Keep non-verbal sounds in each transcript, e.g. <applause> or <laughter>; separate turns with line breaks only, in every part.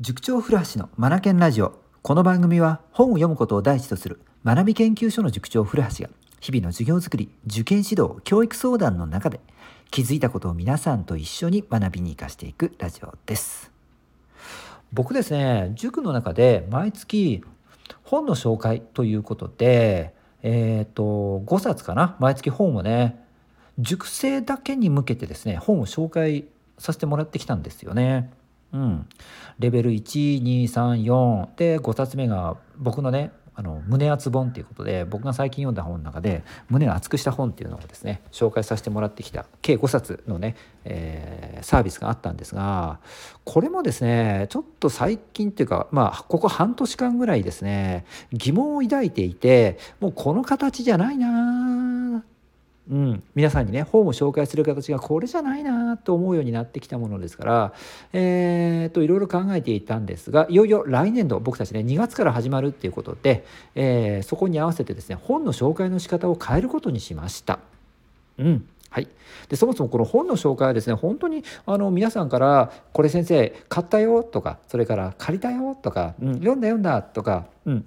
塾長古橋のマナケンラジオこの番組は本を読むことを第一とする学び研究所の塾長古橋が日々の授業づくり受験指導教育相談の中で気づいたことを皆さんと一緒に学びに生かしていくラジオです僕ですね塾の中で毎月本の紹介ということでえっ、ー、と5冊かな毎月本をね塾生だけに向けてですね本を紹介させてもらってきたんですよね。うん、レベル1234で5冊目が僕のねあの胸厚本っていうことで僕が最近読んだ本の中で胸を厚くした本っていうのをですね紹介させてもらってきた計5冊のね、えー、サービスがあったんですがこれもですねちょっと最近っていうかまあここ半年間ぐらいですね疑問を抱いていてもうこの形じゃないなうん、皆さんにね本を紹介する形がこれじゃないなと思うようになってきたものですから、えー、といろいろ考えていたんですがいよいよ来年度僕たちね2月から始まるっていうことで、えー、そこに合わせてですね本の紹介の仕方を変えることにしました。うん。はい、でそもそもこの本の紹介はですね本当にあの皆さんから「これ先生買ったよ」とかそれから「借りたよ」とか「うん、読んだ読んだ」とか、うん、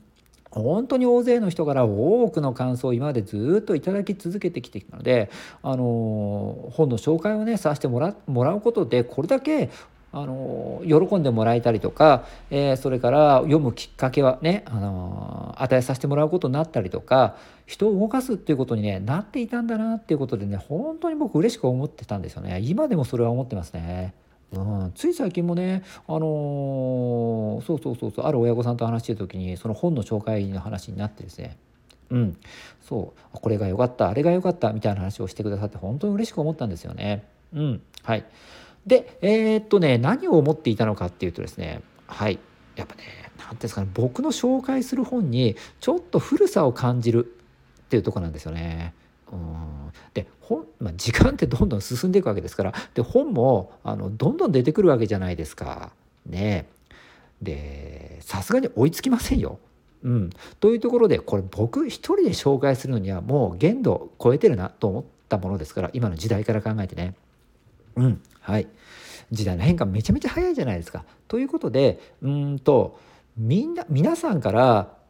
本当に大勢の人から多くの感想を今までずっといただき続けてきてきたのであの本の紹介をねさせてもらもらうことでこれだけあの喜んでもらえたりとか、えー、それから読むきっかけはね、あの与えさせてもらうことになったりとか人を動かすっていうことに、ね、なっていたんだなっていうことでね本当に僕嬉しく思ってたんですよね今でもそれは思ってますね。うん、つい最近もね、あのー、そうそうそうそうある親御さんと話してる時にその本の紹介の話になってですね。うん、そう。これが良かったあれが良かったみたいな話をしてくださって本当に嬉しく思ったんですよね。うん、はい。でえー、っとね何を思っていたのかっていうとですね。はい。やっぱね何ていうんですかね僕の紹介する本にちょっと古さを感じるっていうとこなんですよね。うん。本、まあ、時間ってどんどん進んでいくわけですからで本もあのどんどん出てくるわけじゃないですか。ねでさすがに追いつきませんよ。うん、というところでこれ僕一人で紹介するのにはもう限度を超えてるなと思ったものですから今の時代から考えてね。うんはい時代の変化めちゃめちゃ早いじゃないですか。ということでうんとみんな皆さんから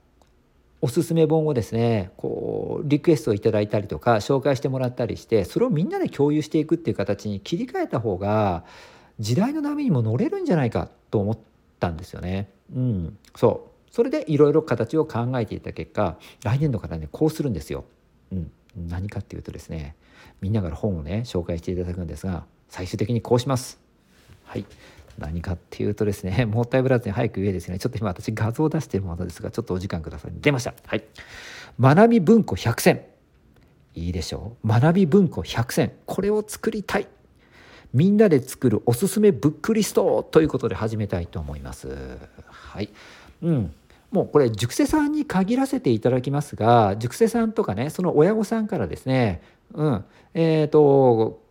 おすすめ本をですねこうリクエストをいただいたりとか紹介してもらったりしてそれをみんなで共有していくっていう形に切り替えた方が時代の波にも乗れるんじゃないかと思ったんですよね。うん、そうそれでいろいろ形を考えていた結果来年度からねこうするんですよ。うん、何かっていうとですねみんなから本をね紹介していただくんですが最終的にこうします。はい何かっていうとですね、<laughs> もったいぶらずに早く言えですね。ちょっと今私画像を出しているものですが、ちょっとお時間ください。出ました。はい。学び文庫100選。いいでしょう。学び文庫100選。これを作りたい。みんなで作るおすすめブックリストということで始めたいと思います。はい。うん。もうこれ塾生さんに限らせていただきますが塾生さんとかねその親御さんからですねうんえっ、ー、と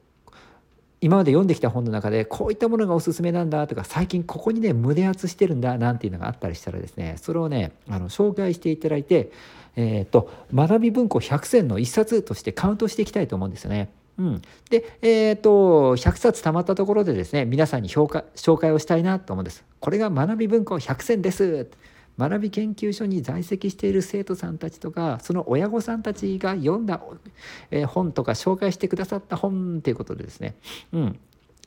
今まで読んできた本の中でこういったものがおすすめなんだとか最近ここにね胸圧してるんだなんていうのがあったりしたらですねそれをねあの紹介していただいて、えーと、学び文庫100選の1冊としてカウントしていきたいと思うんですよね。うん、で、えーと、100冊たまったところでですね皆さんに評価紹介をしたいなと思うんです。これが学び文庫100選です学び研究所に在籍している生徒さんたちとかその親御さんたちが読んだ、本とか紹介してくださった本っていうことでですね、うん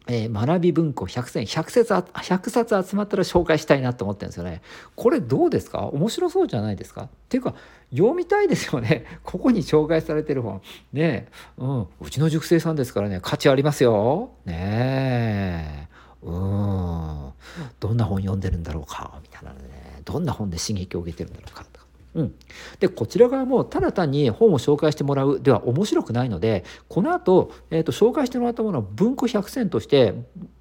えー、学び文庫100選100冊 ,100 冊集まったら紹介したいなと思ってるんですよね。これどうですか？面白そうじゃないですか？っていうか読みたいですよね。<laughs> ここに紹介されてる本。ねうん、うちの塾生さんですからね価値ありますよ。ねえ。うんどんな本読んでるんだろうか？みたいなねどんな本で刺激を受けてるんだろうかとか。うん、でこちら側もただ単に本を紹介してもらうでは面白くないのでこの後、えーと、紹介してもらったものを文庫100選として、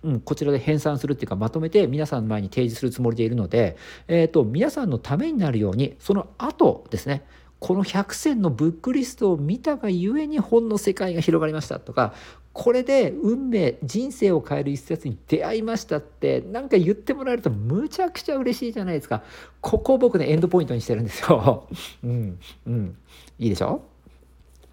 うん、こちらで編纂するっていうかまとめて皆さんの前に提示するつもりでいるので、えーと皆さんのためになるようにその後ですねこの100選のブックリストを見たがゆえに本の世界が広がりましたとかこれで運命人生を変える一冊に出会いましたって何か言ってもらえるとむちゃくちゃ嬉しいじゃないですか。ここを僕ねエンドポイントにしてるんですよ。<laughs> うんうん。いいでしょ？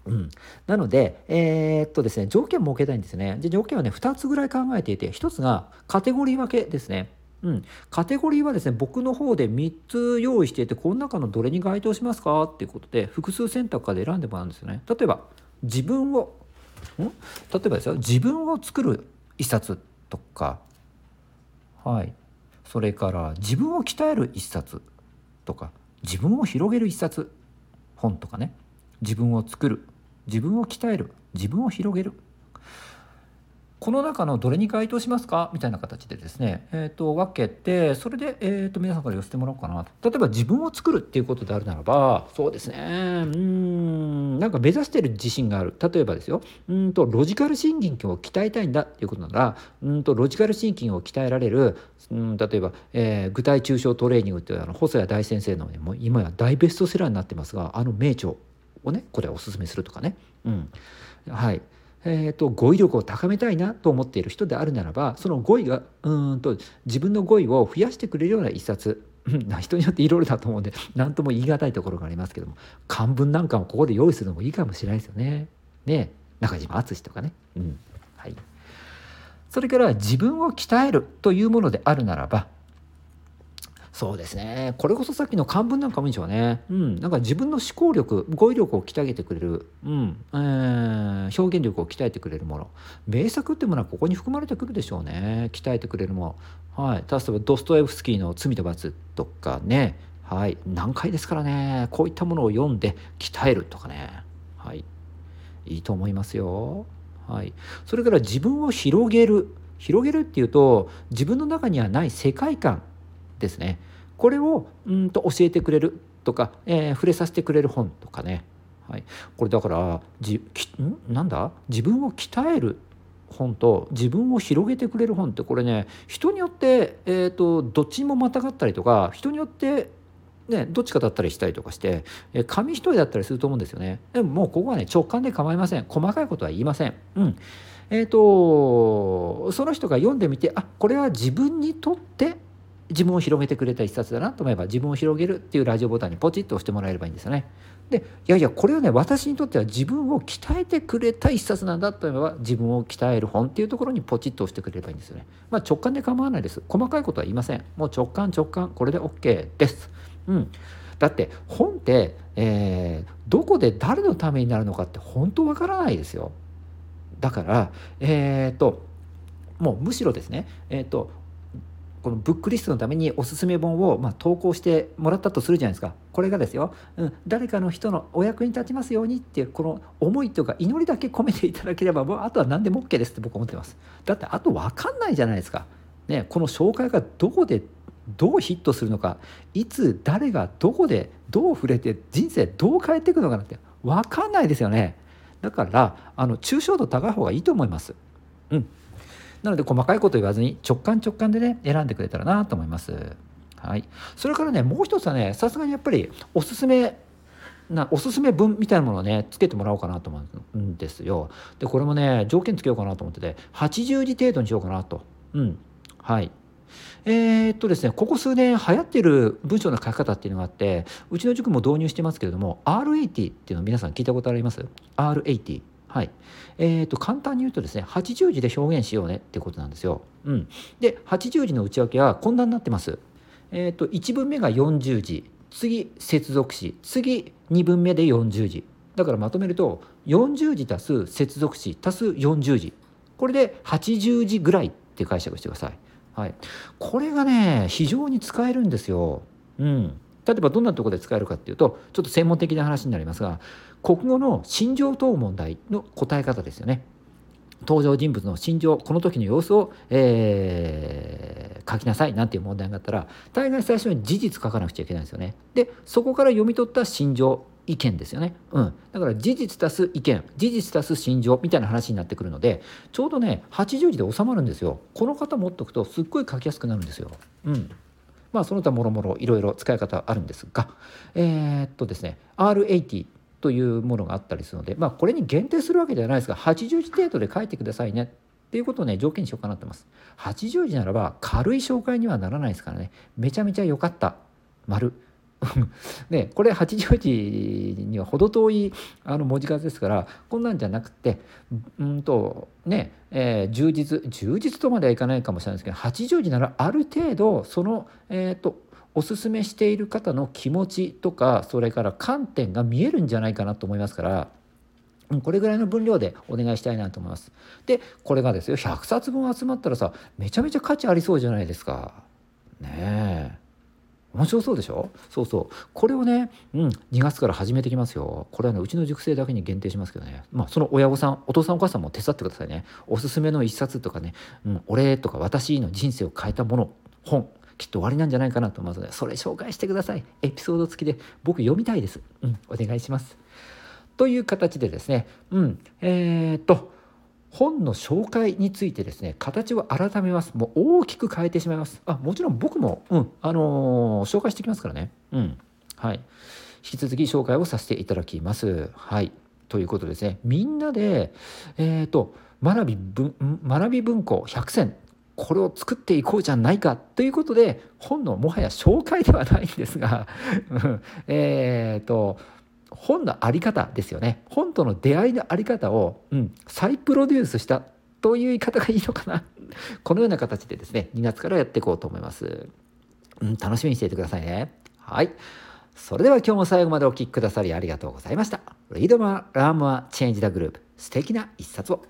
うん、なので、えー、っとですね、条件設けたいんですね。で条件はね、2つぐらい考えていて、1つがカテゴリー分けですね。うん、カテゴリーはですね僕の方で3つ用意していてこの中のどれに該当しますか？っていうことで複数選択から選んでもらうんですよね。例えば自分をん？例えばですよ自分を作る一冊とか。はい。それから自分を鍛える一冊とか。自分を広げる一冊。本とかね。自分を作る。自分を鍛える。自分を広げる。この中のどれに該当しますか？みたいな形でですね、えーと、分けてそれで、えーと、皆さんから寄せてもらおうかなと。例えば自分を作るっていうことであるならばそうですね。うん。なんか目指してる自信がある。例えばですよ。うんとロジカルシンキングを鍛えたいんだっていうことならうんとロジカルシンキングを鍛えられるうん例えば、えー、具体抽象トレーニングっていうあの細谷大先生の、も今や大ベストセラーになってますがあの名著をねこれおすすめするとかね。うん。はい。えーと、語彙力を高めたいなと思っている人であるならばその語彙がうんと自分の語彙を増やしてくれるような一冊 <laughs> 人によっていろいろだと思うんで何とも言い難いところがありますけども漢文なんかもここで用意するのもいいかもしれないですよね。ね中島敦とかね。うんはい、それから自分を鍛えるというものであるならばそうですね。これこそさっきの漢文なんかもいいんでしょうね。うん。なんか自分の思考力語彙力を鍛えてくれる、うん。えー、表現力を鍛えてくれるもの。名作っていうものはここに含まれてくるでしょうね。鍛えてくれるもの。はい。例えばドストエフスキーの「罪と罰」とかね。はい。難解ですからね。こういったものを読んで鍛えるとかね。はい。いいと思いますよ。はい。それから自分を広げる。広げるっていうと自分の中にはない世界観。ですねこれをうんと教えてくれるとか、えー、触れさせてくれる本とかね、はい、これだからじん？なんだ？自分を鍛える本と自分を広げてくれる本ってこれね人によって、えーと、どっちもまたがったりとか人によってね、どっちかだったりしたりとかして、え紙一重だったりすると思うんですよね。でももうここはね直感で構いません。細かいことは言いません。うん。えっ、ー、とその人が読んでみてあこれは自分にとって自分を広げてくれた一冊だなと思えば自分を広げるっていうラジオボタンにポチッと押してもらえればいいんですよね。でいやいやこれはね私にとっては自分を鍛えてくれた一冊なんだと思えば自分を鍛える本っていうところにポチッと押してくれればいいんですよね。まあ、直感で構わないです。細かいことは言いません。もう直感直感これで OK です。うん。だって本って、えー、どこで誰のためになるのかって本当わからないですよ。だからえっ、ー、ともうむしろですね、えーとこのブックリストのためにおすすめ本をまあ投稿してもらったとするじゃないですか。これがですよ、うん、誰かの人のお役に立ちますようにっていうこの思いとか祈りだけ込めていただければもうあとは何でも OK ですって僕思ってます。だってあと分かんないじゃないですか、ね、この紹介がどこでどうヒットするのか。いつ誰がどこでどう触れて人生どう変えていくのかなって分かんないですよね。だからあの抽象度高い方がいいと思います。うん。なので細かいこと言わずに直感直感でね選んでくれたらなと思います。はい、それからねもう一つはねさすがにやっぱりおすすめなおすすめ文みたいなものをねつけてもらおうかなと思うんですよ。でこれもね条件つけようかなと思ってて80字程度にしようかなと。うんはいえー、っとですねここ数年流行ってる文章の書き方っていうのがあってうちの塾も導入してますけれども R80 っていうの皆さん聞いたことあります ?R80 はい。えー、と、簡単に言うとですね、80字で表現しようねってことなんですよ。うん。で、80字の内訳はこんなになってます。えっ、ー、と、1文目が40字、次、接続詞、次、2文目で40字。だからまとめると、40字足す接続詞足す40字。これで80字ぐらいって解釈してください。はい。これがね、非常に使えるんですよ。うん。例えばどんなところで使えるかっていうとちょっと専門的な話になりますが国語の心情等問題の答え方ですよね。登場人物の心情この時の様子を、えー、書きなさいなんていう問題があったら大概最初に事実書かなくちゃいけないんですよね。でそこから読み取った心情意見ですよね、うん、だから事実足す意見事実足す心情みたいな話になってくるのでちょうどね80字で収まるんですよこの方持っとくとすっごい書きやすくなるんですよ。うんまあ、その他もろもろいろいろ使い方あるんですが、えー、っとですね、R80 というものがあったりするので、まあ、これに限定するわけではないですが、80字程度で書いてくださいね。っていうことをね、条件にしようかなってます。80字ならば軽い紹介にはならないですからね、めちゃめちゃ良かった、丸、ね、これ八丈寺には程遠いあの文字数ですからこんなんじゃなくてうんとね、えー、充実充実とまではいかないかもしれないですけど八丈寺ならある程度そのえっ、ー、とおすすめしている方の気持ちとかそれから観点が見えるんじゃないかなと思いますから。これぐらいの分量でお願いしたいなと思います。でこれがですよ100冊分集まったらさめちゃめちゃ価値ありそうじゃないですか。ねえ。面白そうでしょ？そうそう。これをね、うん、2月から始めてきますよ。これはねうちの塾生だけに限定しますけどね。まあその親御さんお父さんお母さんも手伝ってくださいね。おすすめの一冊とかね「うん、俺」とか「私の人生を変えたもの」本きっと終わりなんじゃないかなと。思いますのでそれ紹介してください。エピソード付きで。僕読みたいです。うんお願いします。という形でですねうんえー、っと本の紹介についてですね形を改めます。もう大きく変えてしまいます。あもちろん僕も、うんあのー、紹介してきますからね。うんはい。引き続き紹介をさせていただきます。はい。ということですねみんなでえっ、ー、と学び学び文庫100選これを作っていこうじゃないか。ということで本のもはや紹介ではないんですが <laughs> えっと本の在り方ですよね。本との出会いの在り方を、うん、再プロデュースしたという言い方がいいのかな。<laughs> このような形でですね2月からやっていこうと思います、うん、楽しみにしていてくださいね。はい。それでは今日も最後までお聴きくださりありがとうございました。リードマーラーマーチェンジダグループ素敵な一冊を。